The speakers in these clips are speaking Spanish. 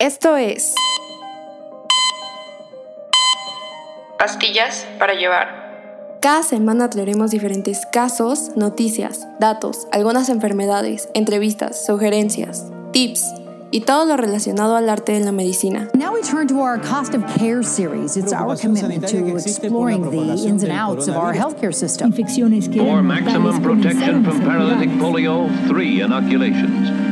Esto es Pastillas para llevar. Cada semana traeremos diferentes casos, noticias, datos, algunas enfermedades, entrevistas, sugerencias, tips y todo lo relacionado al arte de la medicina. Now we turn to our cost of care series. It's our commitment to exploring the ins and outs of our healthcare system. infecciones que For maximum protection from paralytic polio, three inoculations.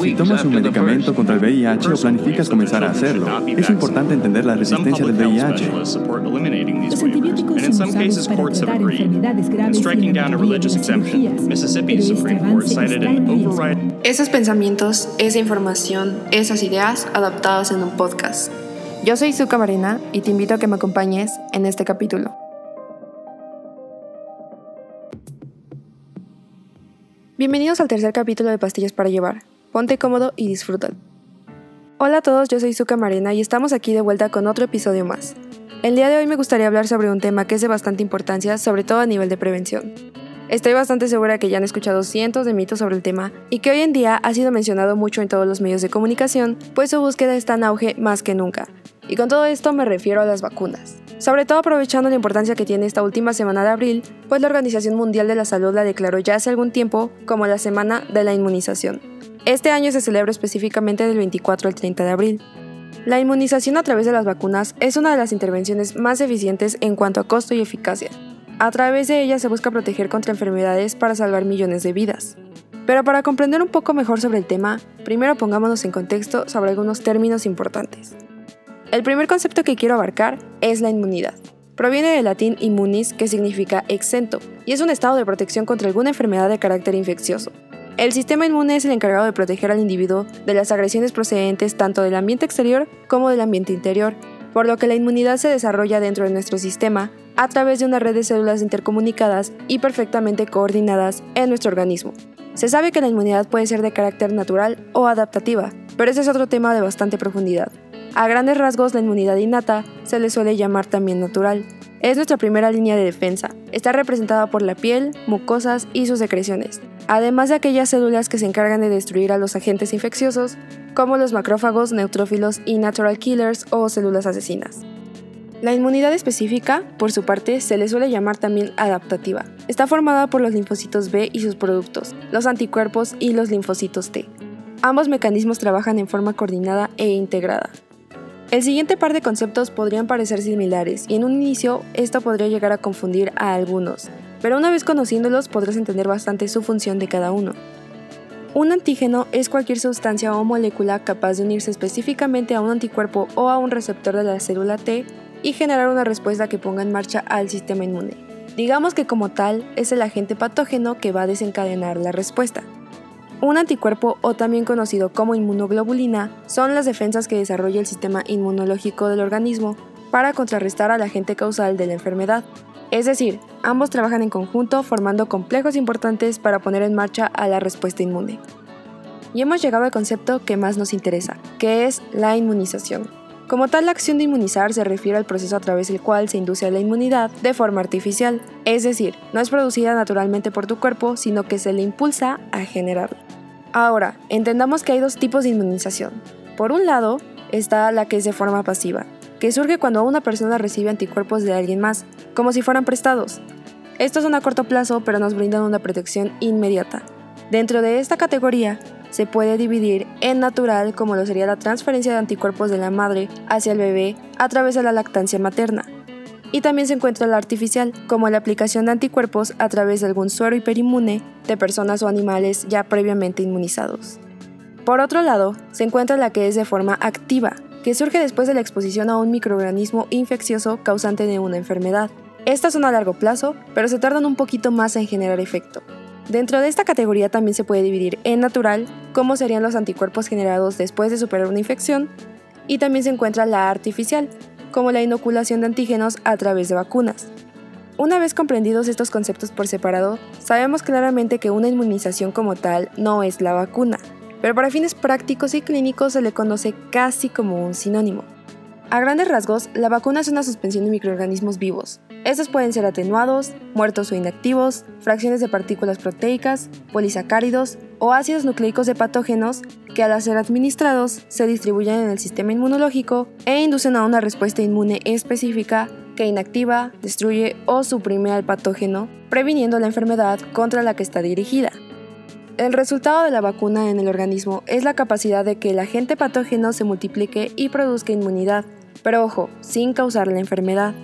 Si tomas un medicamento contra el VIH o planificas comenzar a hacerlo, es importante entender la resistencia del VIH. Los antibióticos son usados para tratar enfermedades graves y striking la down a mayoría este Esos pensamientos, esa información, esas ideas adaptadas en un podcast. Yo soy Zuka Marina y te invito a que me acompañes en este capítulo. Bienvenidos al tercer capítulo de Pastillas para Llevar. Ponte cómodo y disfrútalo. Hola a todos, yo soy Zuka Marina y estamos aquí de vuelta con otro episodio más. El día de hoy me gustaría hablar sobre un tema que es de bastante importancia, sobre todo a nivel de prevención. Estoy bastante segura que ya han escuchado cientos de mitos sobre el tema y que hoy en día ha sido mencionado mucho en todos los medios de comunicación, pues su búsqueda está en auge más que nunca. Y con todo esto me refiero a las vacunas. Sobre todo aprovechando la importancia que tiene esta última semana de abril, pues la Organización Mundial de la Salud la declaró ya hace algún tiempo como la Semana de la Inmunización. Este año se celebra específicamente del 24 al 30 de abril. La inmunización a través de las vacunas es una de las intervenciones más eficientes en cuanto a costo y eficacia. A través de ella se busca proteger contra enfermedades para salvar millones de vidas. Pero para comprender un poco mejor sobre el tema, primero pongámonos en contexto sobre algunos términos importantes. El primer concepto que quiero abarcar es la inmunidad. Proviene del latín immunis, que significa exento, y es un estado de protección contra alguna enfermedad de carácter infeccioso. El sistema inmune es el encargado de proteger al individuo de las agresiones procedentes tanto del ambiente exterior como del ambiente interior, por lo que la inmunidad se desarrolla dentro de nuestro sistema a través de una red de células intercomunicadas y perfectamente coordinadas en nuestro organismo. Se sabe que la inmunidad puede ser de carácter natural o adaptativa, pero ese es otro tema de bastante profundidad. A grandes rasgos, la inmunidad innata se le suele llamar también natural. Es nuestra primera línea de defensa. Está representada por la piel, mucosas y sus secreciones, además de aquellas células que se encargan de destruir a los agentes infecciosos, como los macrófagos, neutrófilos y natural killers o células asesinas. La inmunidad específica, por su parte, se le suele llamar también adaptativa. Está formada por los linfocitos B y sus productos, los anticuerpos y los linfocitos T. Ambos mecanismos trabajan en forma coordinada e integrada. El siguiente par de conceptos podrían parecer similares y en un inicio esto podría llegar a confundir a algunos, pero una vez conociéndolos podrás entender bastante su función de cada uno. Un antígeno es cualquier sustancia o molécula capaz de unirse específicamente a un anticuerpo o a un receptor de la célula T y generar una respuesta que ponga en marcha al sistema inmune. Digamos que como tal es el agente patógeno que va a desencadenar la respuesta. Un anticuerpo, o también conocido como inmunoglobulina, son las defensas que desarrolla el sistema inmunológico del organismo para contrarrestar al agente causal de la enfermedad. Es decir, ambos trabajan en conjunto formando complejos importantes para poner en marcha a la respuesta inmune. Y hemos llegado al concepto que más nos interesa, que es la inmunización. Como tal, la acción de inmunizar se refiere al proceso a través del cual se induce la inmunidad de forma artificial, es decir, no es producida naturalmente por tu cuerpo, sino que se le impulsa a generarla. Ahora, entendamos que hay dos tipos de inmunización. Por un lado, está la que es de forma pasiva, que surge cuando una persona recibe anticuerpos de alguien más, como si fueran prestados. Estos son a corto plazo, pero nos brindan una protección inmediata. Dentro de esta categoría, se puede dividir en natural, como lo sería la transferencia de anticuerpos de la madre hacia el bebé a través de la lactancia materna. Y también se encuentra la artificial, como la aplicación de anticuerpos a través de algún suero hiperinmune de personas o animales ya previamente inmunizados. Por otro lado, se encuentra la que es de forma activa, que surge después de la exposición a un microorganismo infeccioso causante de una enfermedad. Estas son a largo plazo, pero se tardan un poquito más en generar efecto. Dentro de esta categoría también se puede dividir en natural, como serían los anticuerpos generados después de superar una infección, y también se encuentra la artificial, como la inoculación de antígenos a través de vacunas. Una vez comprendidos estos conceptos por separado, sabemos claramente que una inmunización como tal no es la vacuna, pero para fines prácticos y clínicos se le conoce casi como un sinónimo. A grandes rasgos, la vacuna es una suspensión de microorganismos vivos. Estos pueden ser atenuados, muertos o inactivos, fracciones de partículas proteicas, polisacáridos o ácidos nucleicos de patógenos que al ser administrados se distribuyen en el sistema inmunológico e inducen a una respuesta inmune específica que inactiva, destruye o suprime al patógeno, previniendo la enfermedad contra la que está dirigida. El resultado de la vacuna en el organismo es la capacidad de que el agente patógeno se multiplique y produzca inmunidad, pero ojo, sin causar la enfermedad.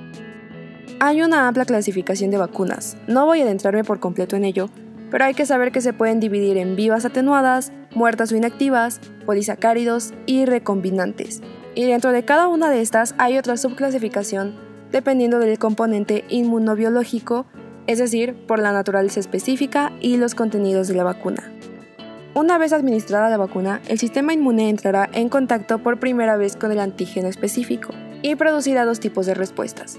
Hay una amplia clasificación de vacunas, no voy a adentrarme por completo en ello, pero hay que saber que se pueden dividir en vivas atenuadas, muertas o inactivas, polisacáridos y recombinantes. Y dentro de cada una de estas hay otra subclasificación dependiendo del componente inmunobiológico es decir, por la naturaleza específica y los contenidos de la vacuna. Una vez administrada la vacuna, el sistema inmune entrará en contacto por primera vez con el antígeno específico y producirá dos tipos de respuestas.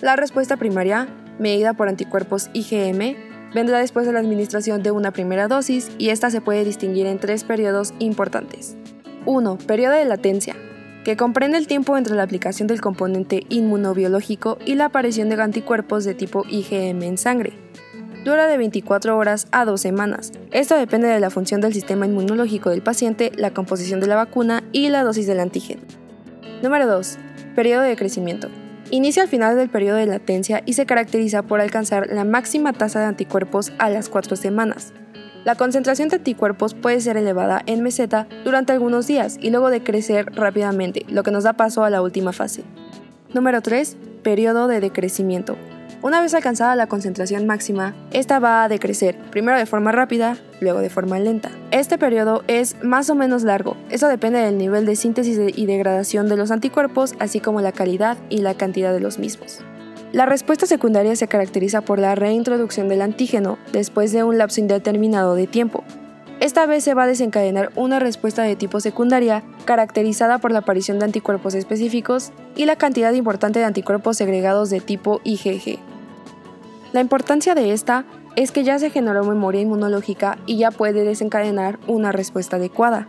La respuesta primaria, medida por anticuerpos IgM, vendrá después de la administración de una primera dosis y esta se puede distinguir en tres periodos importantes. 1. Periodo de latencia, que comprende el tiempo entre la aplicación del componente inmunobiológico y la aparición de anticuerpos de tipo IgM en sangre. Dura de 24 horas a 2 semanas. Esto depende de la función del sistema inmunológico del paciente, la composición de la vacuna y la dosis del antígeno. Número 2. Periodo de crecimiento. Inicia al final del periodo de latencia y se caracteriza por alcanzar la máxima tasa de anticuerpos a las 4 semanas. La concentración de anticuerpos puede ser elevada en meseta durante algunos días y luego decrecer rápidamente, lo que nos da paso a la última fase. Número 3. Periodo de decrecimiento. Una vez alcanzada la concentración máxima, esta va a decrecer, primero de forma rápida, luego de forma lenta. Este periodo es más o menos largo, eso depende del nivel de síntesis y degradación de los anticuerpos, así como la calidad y la cantidad de los mismos. La respuesta secundaria se caracteriza por la reintroducción del antígeno después de un lapso indeterminado de tiempo. Esta vez se va a desencadenar una respuesta de tipo secundaria caracterizada por la aparición de anticuerpos específicos y la cantidad importante de anticuerpos segregados de tipo IgG. La importancia de esta es que ya se generó memoria inmunológica y ya puede desencadenar una respuesta adecuada.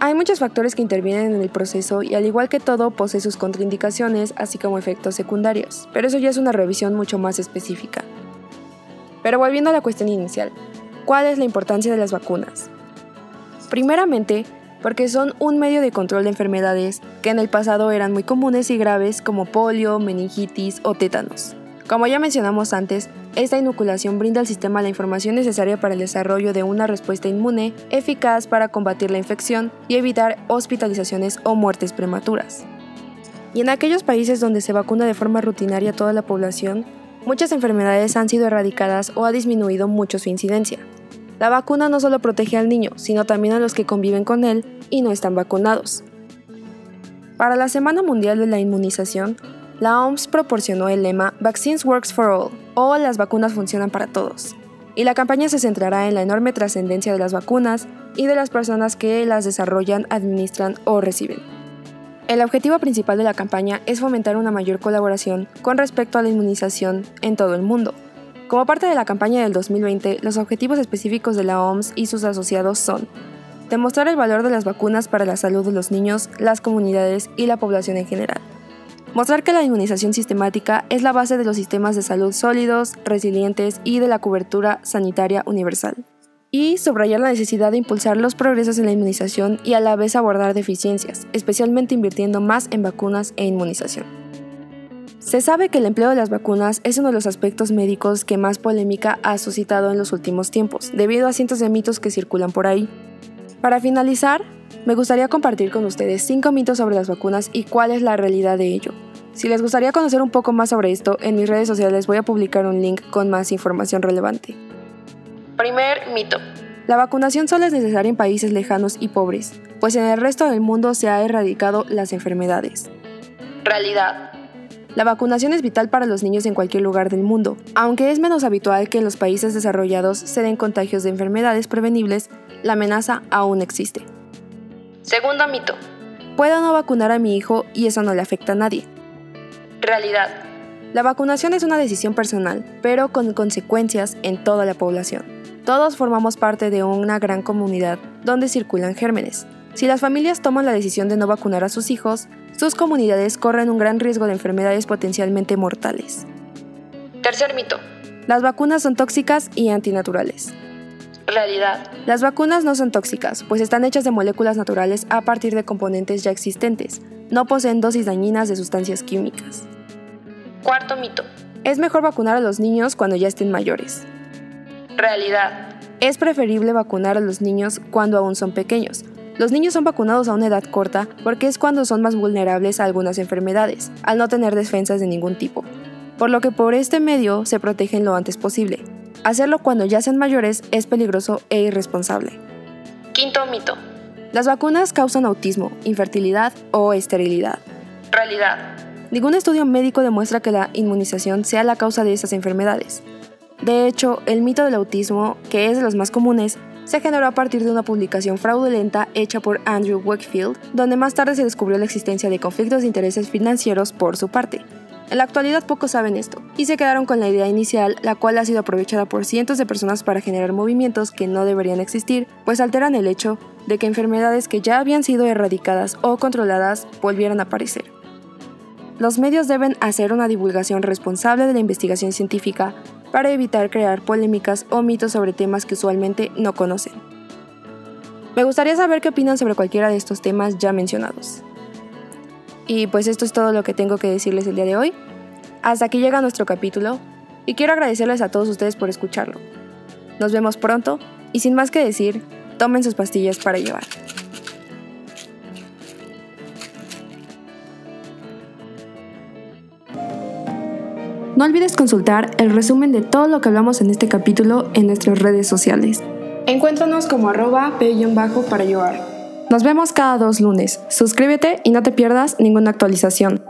Hay muchos factores que intervienen en el proceso y al igual que todo posee sus contraindicaciones así como efectos secundarios, pero eso ya es una revisión mucho más específica. Pero volviendo a la cuestión inicial, ¿cuál es la importancia de las vacunas? Primeramente, porque son un medio de control de enfermedades que en el pasado eran muy comunes y graves como polio, meningitis o tétanos. Como ya mencionamos antes, esta inoculación brinda al sistema la información necesaria para el desarrollo de una respuesta inmune eficaz para combatir la infección y evitar hospitalizaciones o muertes prematuras. Y en aquellos países donde se vacuna de forma rutinaria toda la población, muchas enfermedades han sido erradicadas o ha disminuido mucho su incidencia. La vacuna no solo protege al niño, sino también a los que conviven con él y no están vacunados. Para la Semana Mundial de la Inmunización, la OMS proporcionó el lema Vaccines Works for All o las vacunas funcionan para todos. Y la campaña se centrará en la enorme trascendencia de las vacunas y de las personas que las desarrollan, administran o reciben. El objetivo principal de la campaña es fomentar una mayor colaboración con respecto a la inmunización en todo el mundo. Como parte de la campaña del 2020, los objetivos específicos de la OMS y sus asociados son demostrar el valor de las vacunas para la salud de los niños, las comunidades y la población en general Mostrar que la inmunización sistemática es la base de los sistemas de salud sólidos, resilientes y de la cobertura sanitaria universal. Y subrayar la necesidad de impulsar los progresos en la inmunización y a la vez abordar deficiencias, especialmente invirtiendo más en vacunas e inmunización. Se sabe que el empleo de las vacunas es uno de los aspectos médicos que más polémica ha suscitado en los últimos tiempos, debido a cientos de mitos que circulan por ahí. Para finalizar, me gustaría compartir con ustedes 5 mitos sobre las vacunas y cuál es la realidad de ello. Si les gustaría conocer un poco más sobre esto, en mis redes sociales voy a publicar un link con más información relevante. Primer mito. La vacunación solo es necesaria en países lejanos y pobres, pues en el resto del mundo se ha erradicado las enfermedades. Realidad. La vacunación es vital para los niños en cualquier lugar del mundo, aunque es menos habitual que en los países desarrollados se den contagios de enfermedades prevenibles, la amenaza aún existe. Segundo mito. Puedo no vacunar a mi hijo y eso no le afecta a nadie. Realidad. La vacunación es una decisión personal, pero con consecuencias en toda la población. Todos formamos parte de una gran comunidad donde circulan gérmenes. Si las familias toman la decisión de no vacunar a sus hijos, sus comunidades corren un gran riesgo de enfermedades potencialmente mortales. Tercer mito. Las vacunas son tóxicas y antinaturales. Realidad. Las vacunas no son tóxicas, pues están hechas de moléculas naturales a partir de componentes ya existentes. No poseen dosis dañinas de sustancias químicas. Cuarto mito. Es mejor vacunar a los niños cuando ya estén mayores. Realidad. Es preferible vacunar a los niños cuando aún son pequeños. Los niños son vacunados a una edad corta porque es cuando son más vulnerables a algunas enfermedades, al no tener defensas de ningún tipo. Por lo que por este medio se protegen lo antes posible. Hacerlo cuando ya sean mayores es peligroso e irresponsable. Quinto mito. Las vacunas causan autismo, infertilidad o esterilidad. Realidad. Ningún estudio médico demuestra que la inmunización sea la causa de estas enfermedades. De hecho, el mito del autismo, que es de los más comunes, se generó a partir de una publicación fraudulenta hecha por Andrew Wakefield, donde más tarde se descubrió la existencia de conflictos de intereses financieros por su parte. En la actualidad pocos saben esto, y se quedaron con la idea inicial, la cual ha sido aprovechada por cientos de personas para generar movimientos que no deberían existir, pues alteran el hecho de que enfermedades que ya habían sido erradicadas o controladas volvieran a aparecer. Los medios deben hacer una divulgación responsable de la investigación científica para evitar crear polémicas o mitos sobre temas que usualmente no conocen. Me gustaría saber qué opinan sobre cualquiera de estos temas ya mencionados. Y pues esto es todo lo que tengo que decirles el día de hoy. Hasta aquí llega nuestro capítulo y quiero agradecerles a todos ustedes por escucharlo. Nos vemos pronto y sin más que decir, tomen sus pastillas para llevar. No olvides consultar el resumen de todo lo que hablamos en este capítulo en nuestras redes sociales. Encuéntranos como arroba p-bajo para llevar. Nos vemos cada dos lunes. Suscríbete y no te pierdas ninguna actualización.